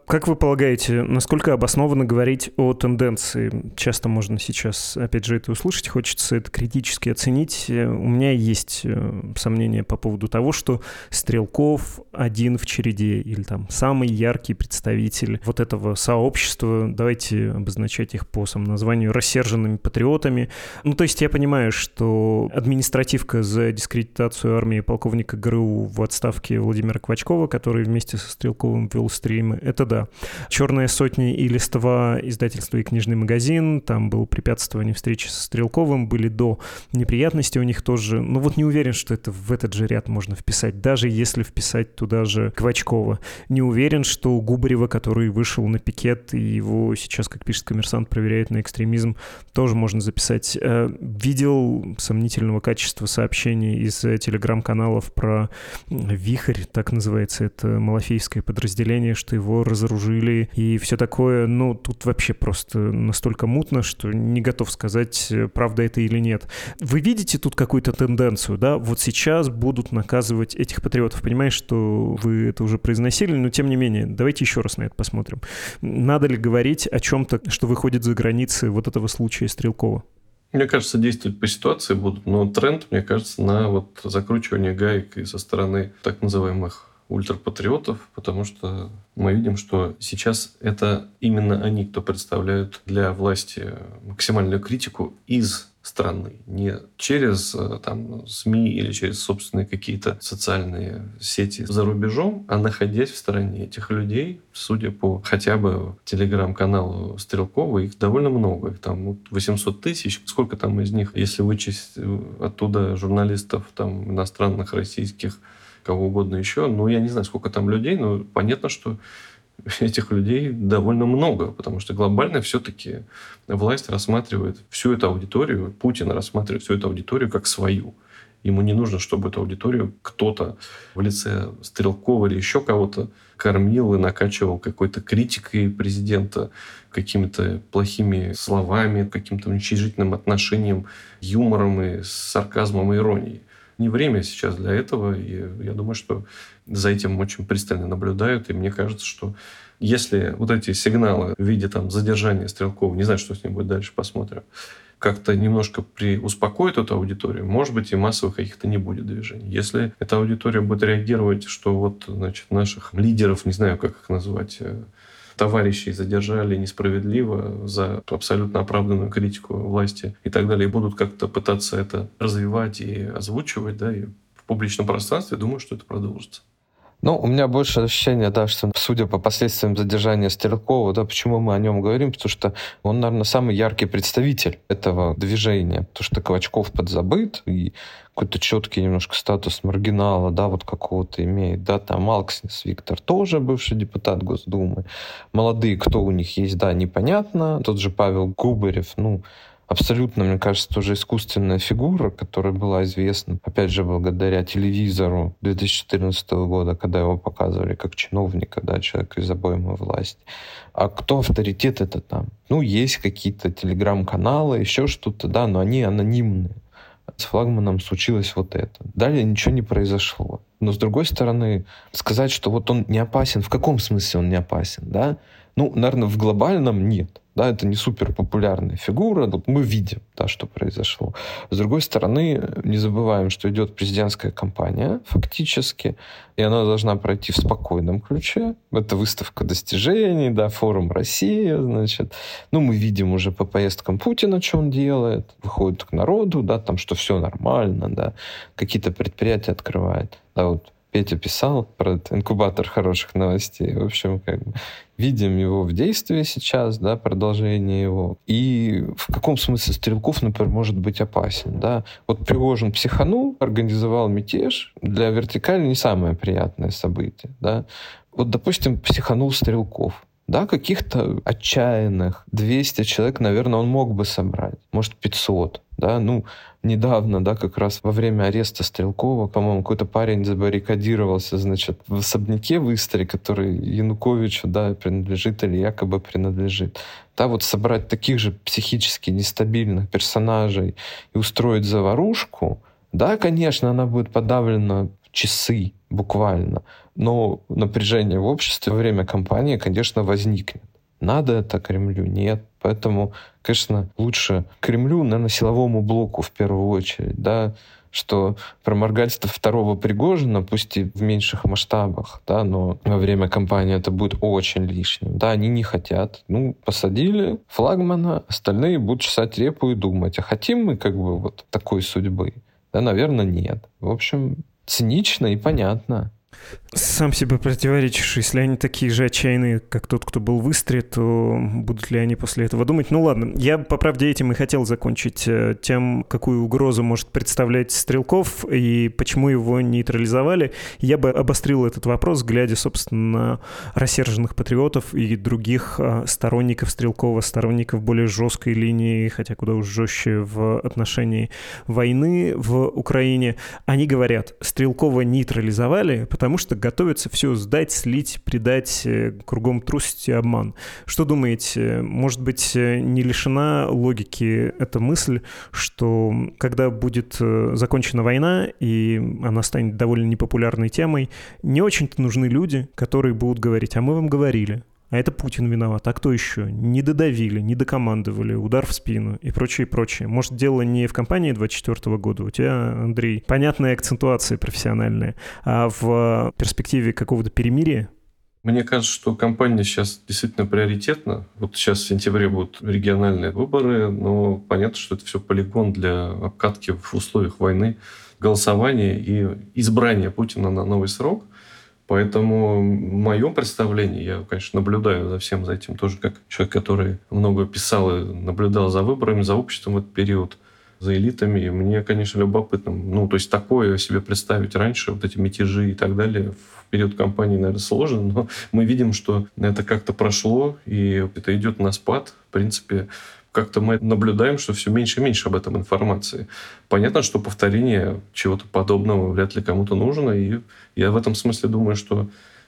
Э, Как вы полагаете, насколько обоснованно говорить о тенденции? Часто можно сейчас, опять же, это услышать, хочется это критически оценить. У меня есть э, сомнения по поводу того, что Стрелков один в череде или там самый яркий представитель вот этого сообщества, давайте обозначать их по самоназванию, рассерженными патриотами. Ну, то есть я понимаю, что административка за дискредитацию армии полковника ГРУ в отставке Владимира Квачкова, который вместе со Стрелковым вел стримы, это да. «Черная сотня» и «Листва» издательство и книжный магазин, там было препятствование встречи со Стрелковым, были до неприятности у них тоже. Ну вот не уверен, что это в этот же ряд можно вписать, даже если вписать туда же Квачкова. Не уверен, что Губарева, который вышел на пикет, и его сейчас, как пишет коммерсант, проверяют на экстремизм, тоже можно записать. Э, видел сомнительного качества сообщений из телеграм-каналов про «Вихрь», так называется это малафейское подразделение, что его разоружили и все такое. Ну, тут вообще просто настолько мутно, что не готов сказать, правда это или нет. Вы видите тут какую-то тенденцию, да? Вот сейчас будут наказывать этих патриотов. Понимаешь, что вы это уже произносили, но тем не менее, давайте еще раз на это посмотрим. Надо ли говорить о чем-то, что выходит за границы вот этого случая Стрелкова? Мне кажется, действовать по ситуации будут, но тренд, мне кажется, на вот закручивание гаек и со стороны так называемых ультрапатриотов, потому что мы видим, что сейчас это именно они, кто представляют для власти максимальную критику из страны, не через э, там, СМИ или через собственные какие-то социальные сети за рубежом, а находясь в стороне этих людей, судя по хотя бы телеграм-каналу Стрелкова, их довольно много, их там 800 тысяч. Сколько там из них, если вычесть э, оттуда журналистов там иностранных, российских, кого угодно еще. Ну, я не знаю, сколько там людей, но понятно, что этих людей довольно много, потому что глобально все-таки власть рассматривает всю эту аудиторию, Путин рассматривает всю эту аудиторию как свою. Ему не нужно, чтобы эту аудиторию кто-то в лице Стрелкова или еще кого-то кормил и накачивал какой-то критикой президента, какими-то плохими словами, каким-то уничижительным отношением, юмором и сарказмом и иронией не время сейчас для этого. И я думаю, что за этим очень пристально наблюдают. И мне кажется, что если вот эти сигналы в виде там, задержания Стрелкова, не знаю, что с ним будет дальше, посмотрим, как-то немножко при... успокоит эту аудиторию, может быть, и массовых каких-то не будет движений. Если эта аудитория будет реагировать, что вот, значит, наших лидеров, не знаю, как их назвать, э, товарищей задержали несправедливо за абсолютно оправданную критику власти и так далее, и будут как-то пытаться это развивать и озвучивать, да, и в публичном пространстве, думаю, что это продолжится. Ну, у меня больше ощущение, да, что, судя по последствиям задержания Стрелкова, да, почему мы о нем говорим, потому что он, наверное, самый яркий представитель этого движения, потому что Ковачков подзабыт, и какой-то четкий немножко статус маргинала, да, вот какого-то имеет, да, там Алкснис Виктор тоже бывший депутат Госдумы, молодые, кто у них есть, да, непонятно, тот же Павел Губарев, ну, абсолютно, мне кажется, тоже искусственная фигура, которая была известна, опять же, благодаря телевизору 2014 года, когда его показывали как чиновника, да, человека из обоймы власти. А кто авторитет это там? Ну, есть какие-то телеграм-каналы, еще что-то, да, но они анонимные. С флагманом случилось вот это. Далее ничего не произошло. Но с другой стороны, сказать, что вот он не опасен, в каком смысле он не опасен, да? Ну, наверное, в глобальном нет. Да, это не супер популярная фигура. Вот мы видим, да, что произошло. С другой стороны, не забываем, что идет президентская кампания фактически, и она должна пройти в спокойном ключе. Это выставка достижений, да, форум Россия, значит. Ну, мы видим уже по поездкам Путина, что он делает. Выходит к народу, да, там, что все нормально, да. Какие-то предприятия открывает. Да, вот Петя писал про инкубатор хороших новостей. В общем, как бы видим его в действии сейчас, да, продолжение его. И в каком смысле Стрелков, например, может быть опасен, да? Вот Пригожин психанул, организовал мятеж. Для вертикали не самое приятное событие, да? Вот, допустим, психанул Стрелков. Да, каких-то отчаянных 200 человек, наверное, он мог бы собрать. Может, 500. Да, ну, недавно, да, как раз во время ареста Стрелкова, по-моему, какой-то парень забаррикадировался, значит, в особняке в Истре, который Януковичу, да, принадлежит или якобы принадлежит. Да, вот собрать таких же психически нестабильных персонажей и устроить заварушку, да, конечно, она будет подавлена часы буквально. Но напряжение в обществе во время кампании, конечно, возникнет. Надо это Кремлю? Нет. Поэтому, конечно, лучше Кремлю, наверное, силовому блоку в первую очередь, да, что проморгательство второго Пригожина, пусть и в меньших масштабах, да, но во время кампании это будет очень лишним. Да, они не хотят. Ну, посадили флагмана, остальные будут чесать репу и думать, а хотим мы как бы вот такой судьбы? Да, наверное, нет. В общем, цинично и понятно. Сам себе противоречишь. Если они такие же отчаянные, как тот, кто был в Истре, то будут ли они после этого думать? Ну ладно, я по правде этим и хотел закончить э, тем, какую угрозу может представлять Стрелков и почему его нейтрализовали. Я бы обострил этот вопрос, глядя, собственно, на рассерженных патриотов и других э, сторонников Стрелкова, сторонников более жесткой линии, хотя куда уж жестче в отношении войны в Украине. Они говорят, Стрелкова нейтрализовали, потому что готовятся все сдать, слить, предать, э, кругом трусить и обман. Что думаете, может быть, э, не лишена логики эта мысль, что когда будет э, закончена война, и она станет довольно непопулярной темой, не очень-то нужны люди, которые будут говорить, а мы вам говорили, а это Путин виноват. А кто еще? Не додавили, не докомандовали, удар в спину и прочее, прочее. Может, дело не в кампании 24 года. У тебя, Андрей, понятные акцентуации профессиональные, а в перспективе какого-то перемирия? Мне кажется, что кампания сейчас действительно приоритетна. Вот сейчас в сентябре будут региональные выборы, но понятно, что это все полигон для обкатки в условиях войны, голосования и избрания Путина на новый срок – Поэтому в моем представлении, я, конечно, наблюдаю за всем за этим тоже как человек, который много писал и наблюдал за выборами, за обществом в этот период, за элитами. И мне, конечно, любопытно. Ну, то есть такое себе представить раньше, вот эти мятежи и так далее, в период кампании, наверное, сложно, но мы видим, что это как-то прошло, и это идет на спад. В принципе, как-то мы наблюдаем, что все меньше и меньше об этом информации. Понятно, что повторение чего-то подобного вряд ли кому-то нужно, и я в этом смысле думаю, что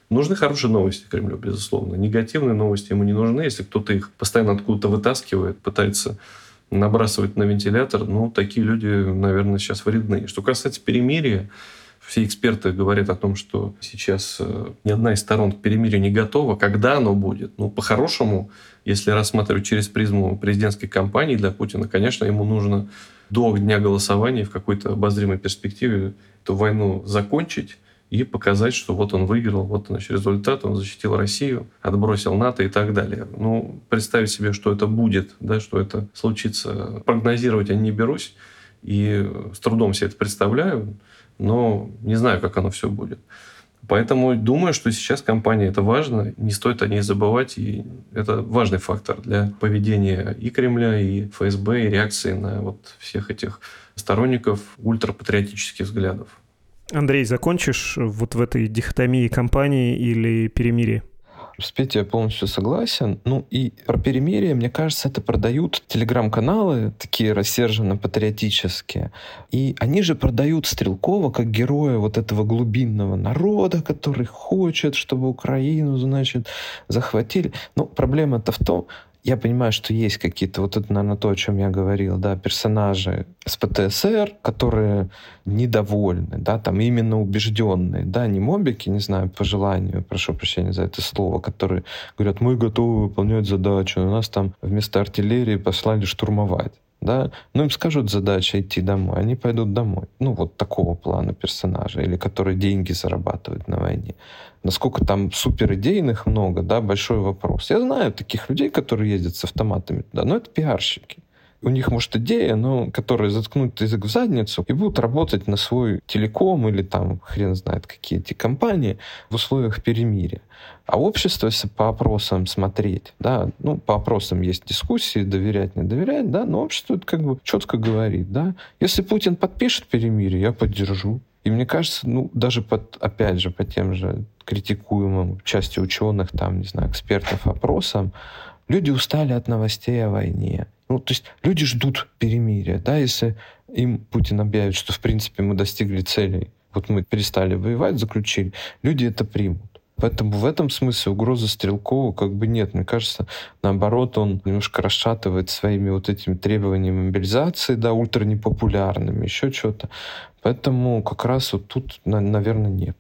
Нужны хорошие новости Кремлю, безусловно. Негативные новости ему не нужны. Если кто-то их постоянно откуда-то вытаскивает, пытается набрасывать на вентилятор, ну, такие люди, наверное, сейчас вредны. Что касается перемирия, все эксперты говорят о том, что сейчас э, ни одна из сторон к перемирию не готова. Когда оно будет? Ну, по-хорошему, если рассматривать через призму президентской кампании для Путина, конечно, ему нужно до дня голосования в какой-то обозримой перспективе эту войну закончить и показать, что вот он выиграл, вот наш результат, он защитил Россию, отбросил НАТО и так далее. Ну, представить себе, что это будет, да, что это случится, прогнозировать я не берусь, и с трудом себе это представляю но не знаю, как оно все будет. Поэтому думаю, что сейчас компания это важно, не стоит о ней забывать, и это важный фактор для поведения и Кремля, и ФСБ, и реакции на вот всех этих сторонников ультрапатриотических взглядов. Андрей, закончишь вот в этой дихотомии компании или перемирия? С Петей я полностью согласен. Ну и про перемирие, мне кажется, это продают телеграм-каналы, такие рассерженно-патриотические. И они же продают Стрелкова как героя вот этого глубинного народа, который хочет, чтобы Украину, значит, захватили. Но проблема-то в том, я понимаю, что есть какие-то, вот это, наверное, то, о чем я говорил, да, персонажи с ПТСР, которые недовольны, да, там именно убежденные, да, не мобики, не знаю, по желанию, прошу прощения за это слово, которые говорят, мы готовы выполнять задачу, у нас там вместо артиллерии послали штурмовать да, ну им скажут задача идти домой, они пойдут домой. Ну вот такого плана персонажа, или которые деньги зарабатывают на войне. Насколько там супер идейных много, да, большой вопрос. Я знаю таких людей, которые ездят с автоматами туда, но это пиарщики. У них, может, идея, но которые заткнут язык в задницу и будут работать на свой телеком или там хрен знает какие эти компании в условиях перемирия. А общество, если по опросам смотреть, да, ну, по опросам есть дискуссии, доверять, не доверять, да, но общество это как бы четко говорит, да. Если Путин подпишет перемирие, я поддержу. И мне кажется, ну, даже под, опять же, по тем же критикуемым части ученых, там, не знаю, экспертов опросам, люди устали от новостей о войне. Ну, то есть люди ждут перемирия, да, если им Путин объявит, что, в принципе, мы достигли целей, вот мы перестали воевать, заключили, люди это примут. Поэтому в этом смысле угрозы Стрелкову как бы нет. Мне кажется, наоборот, он немножко расшатывает своими вот этими требованиями мобилизации, да, ультранепопулярными, еще что-то. Поэтому как раз вот тут, наверное, нет.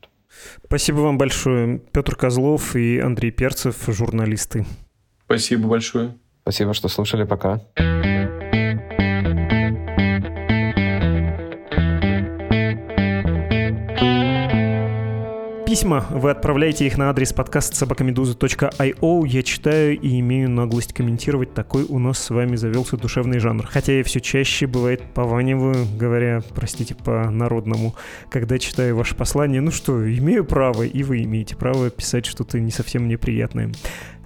Спасибо вам большое. Петр Козлов и Андрей Перцев, журналисты. Спасибо большое. Спасибо, что слушали. Пока. Письма вы отправляете их на адрес подкаст собакамедуза.io. Я читаю и имею наглость комментировать. Такой у нас с вами завелся душевный жанр. Хотя я все чаще, бывает, пованиваю, говоря, простите, по-народному, когда читаю ваше послание. Ну что, имею право, и вы имеете право писать что-то не совсем неприятное.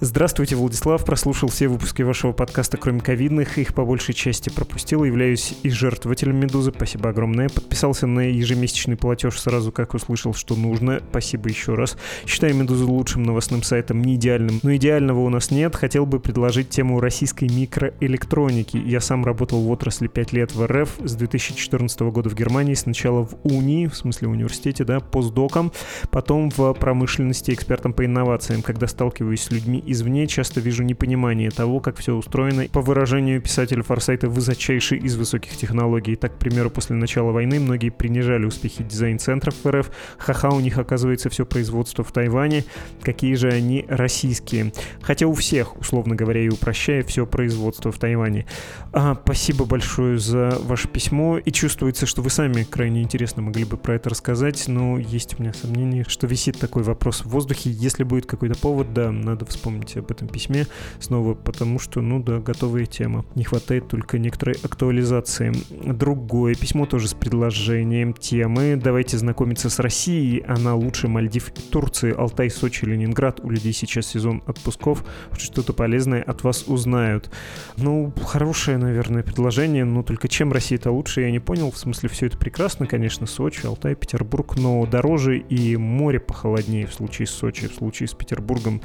Здравствуйте, Владислав. Прослушал все выпуски вашего подкаста, кроме ковидных. Их по большей части пропустил. Являюсь и жертвователем «Медузы». Спасибо огромное. Подписался на ежемесячный платеж сразу, как услышал, что нужно. Спасибо еще раз. Считаю «Медузу» лучшим новостным сайтом, не идеальным. Но идеального у нас нет. Хотел бы предложить тему российской микроэлектроники. Я сам работал в отрасли 5 лет в РФ с 2014 года в Германии. Сначала в УНИ, в смысле университете, да, постдоком. Потом в промышленности экспертом по инновациям. Когда сталкиваюсь с людьми извне часто вижу непонимание того, как все устроено. По выражению писателя Форсайта, высочайший из высоких технологий. Так, к примеру, после начала войны многие принижали успехи дизайн-центров в РФ. Ха-ха, у них оказывается все производство в Тайване. Какие же они российские. Хотя у всех, условно говоря, и упрощая, все производство в Тайване. А, спасибо большое за ваше письмо. И чувствуется, что вы сами крайне интересно могли бы про это рассказать, но есть у меня сомнение, что висит такой вопрос в воздухе. Если будет какой-то повод, да, надо вспомнить помните об этом письме снова, потому что, ну да, готовая тема. Не хватает только некоторой актуализации. Другое письмо тоже с предложением темы. Давайте знакомиться с Россией. Она лучше Мальдив и Турции. Алтай, Сочи, Ленинград. У людей сейчас сезон отпусков. Что-то полезное от вас узнают. Ну, хорошее, наверное, предложение, но только чем Россия-то лучше, я не понял. В смысле, все это прекрасно, конечно, Сочи, Алтай, Петербург, но дороже и море похолоднее в случае с Сочи, в случае с Петербургом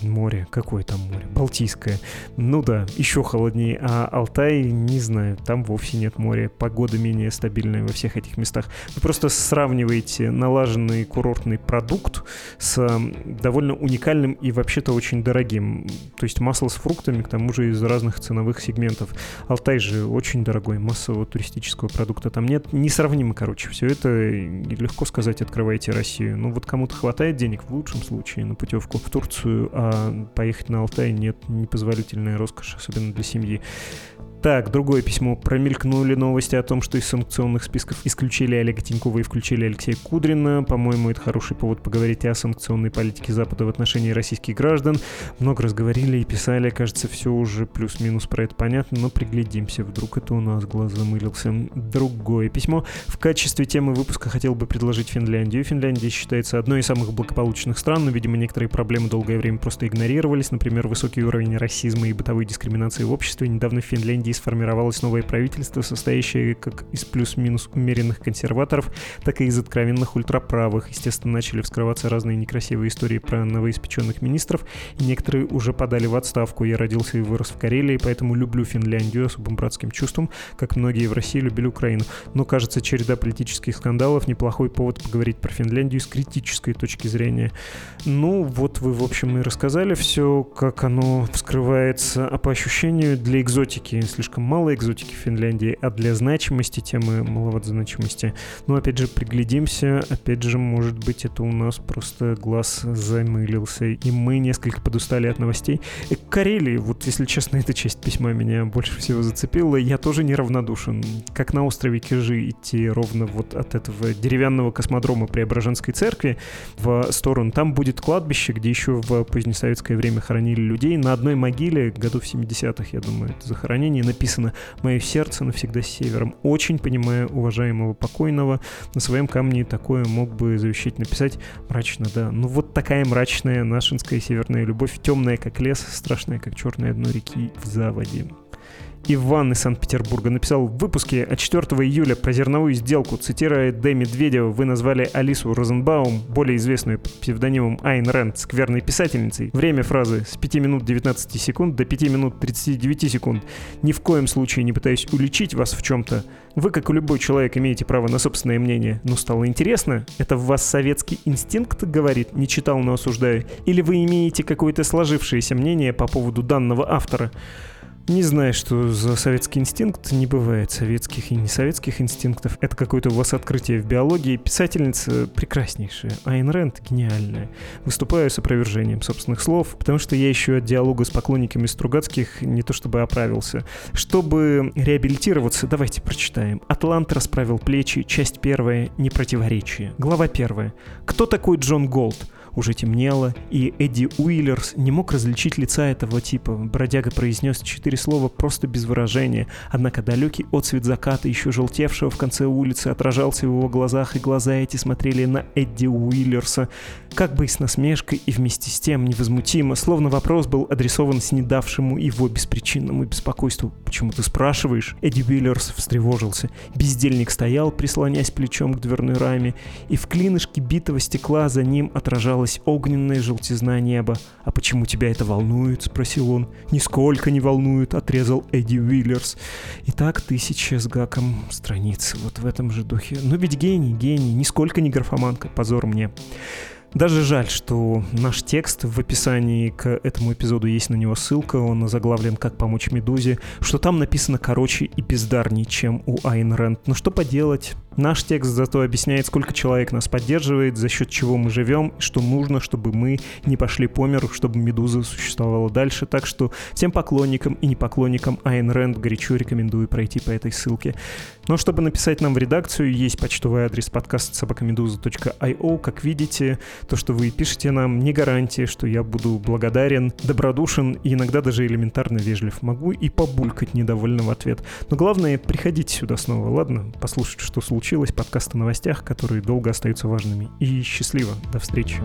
море, какое там море? Балтийское. Ну да, еще холоднее. А Алтай, не знаю, там вовсе нет моря. Погода менее стабильная во всех этих местах. Вы просто сравниваете налаженный курортный продукт с довольно уникальным и вообще-то очень дорогим. То есть масло с фруктами, к тому же из разных ценовых сегментов. Алтай же очень дорогой, массового туристического продукта там нет. Несравнимо, короче, все это легко сказать, открывайте Россию. Ну вот кому-то хватает денег в лучшем случае на путевку в Турцию, а поехать на Алтай нет непозволительной роскоши, особенно для семьи. Так, другое письмо. Промелькнули новости о том, что из санкционных списков исключили Олега Тинькова и включили Алексея Кудрина. По-моему, это хороший повод поговорить о санкционной политике Запада в отношении российских граждан. Много раз говорили и писали, кажется, все уже плюс-минус про это понятно, но приглядимся, вдруг это у нас глаз замылился. Другое письмо. В качестве темы выпуска хотел бы предложить Финляндию. Финляндия считается одной из самых благополучных стран, но, видимо, некоторые проблемы долгое время просто игнорировались. Например, высокий уровень расизма и бытовой дискриминации в обществе. Недавно в Финляндии России сформировалось новое правительство, состоящее как из плюс-минус умеренных консерваторов, так и из откровенных ультраправых. Естественно, начали вскрываться разные некрасивые истории про новоиспеченных министров, и некоторые уже подали в отставку. Я родился и вырос в Карелии, поэтому люблю Финляндию особым братским чувством, как многие в России любили Украину. Но, кажется, череда политических скандалов — неплохой повод поговорить про Финляндию с критической точки зрения. Ну, вот вы, в общем, и рассказали все, как оно вскрывается, а по ощущению для экзотики, если слишком мало экзотики в Финляндии, а для значимости темы маловато значимости. Но опять же, приглядимся, опять же, может быть, это у нас просто глаз замылился, и мы несколько подустали от новостей. И Карелии, вот если честно, эта часть письма меня больше всего зацепила, я тоже неравнодушен. Как на острове Кижи идти ровно вот от этого деревянного космодрома Преображенской церкви в сторону, там будет кладбище, где еще в позднесоветское время хоронили людей. На одной могиле, году в 70-х, я думаю, это захоронение, написано «Мое сердце навсегда с севером». Очень понимаю уважаемого покойного. На своем камне такое мог бы завещать написать мрачно, да. Ну вот такая мрачная нашинская северная любовь, темная как лес, страшная как черное дно реки в заводе. Иван из Санкт-Петербурга написал в выпуске от 4 июля про зерновую сделку, цитируя Д. Медведева, вы назвали Алису Розенбаум, более известную под псевдонимом Айн Рэнд, скверной писательницей. Время фразы с 5 минут 19 секунд до 5 минут 39 секунд. Ни в коем случае не пытаюсь уличить вас в чем-то. Вы, как и любой человек, имеете право на собственное мнение. Но стало интересно, это в вас советский инстинкт говорит, не читал, но осуждаю? Или вы имеете какое-то сложившееся мнение по поводу данного автора? Не знаю, что за советский инстинкт. Не бывает советских и несоветских инстинктов. Это какое-то у вас открытие в биологии. Писательница прекраснейшая. Айн Рэнд гениальная. Выступаю с опровержением собственных слов, потому что я еще от диалога с поклонниками Стругацких не то чтобы оправился. Чтобы реабилитироваться, давайте прочитаем. «Атлант расправил плечи», часть первая, «Непротиворечие». Глава первая. Кто такой Джон Голт? Уже темнело, и Эдди Уиллерс не мог различить лица этого типа. Бродяга произнес четыре слова просто без выражения, однако далекий отсвет заката, еще желтевшего в конце улицы, отражался в его глазах, и глаза эти смотрели на Эдди Уиллерса, как бы и с насмешкой, и вместе с тем невозмутимо, словно вопрос был адресован снедавшему его беспричинному беспокойству. «Почему ты спрашиваешь?» Эдди Уиллерс встревожился. Бездельник стоял, прислонясь плечом к дверной раме, и в клинышке битого стекла за ним отражалось казалось огненная желтизна неба. «А почему тебя это волнует?» — спросил он. «Нисколько не волнует», — отрезал Эдди Уиллерс. Итак, тысяча с гаком страниц. Вот в этом же духе. Но ведь гений, гений, нисколько не графоманка. Позор мне. Даже жаль, что наш текст в описании к этому эпизоду есть на него ссылка, он заглавлен «Как помочь Медузе», что там написано короче и бездарнее, чем у Айн Рэнд. Но что поделать, Наш текст зато объясняет, сколько человек нас поддерживает, за счет чего мы живем, что нужно, чтобы мы не пошли по миру, чтобы Медуза существовала дальше. Так что всем поклонникам и непоклонникам Айн Рэнд горячо рекомендую пройти по этой ссылке. Но чтобы написать нам в редакцию, есть почтовый адрес подкаста собакамедуза.io. Как видите, то, что вы пишете нам, не гарантия, что я буду благодарен, добродушен и иногда даже элементарно вежлив. Могу и побулькать недовольно в ответ. Но главное, приходите сюда снова, ладно? Послушать, что случилось подкаст о новостях, которые долго остаются важными. И счастливо, до встречи.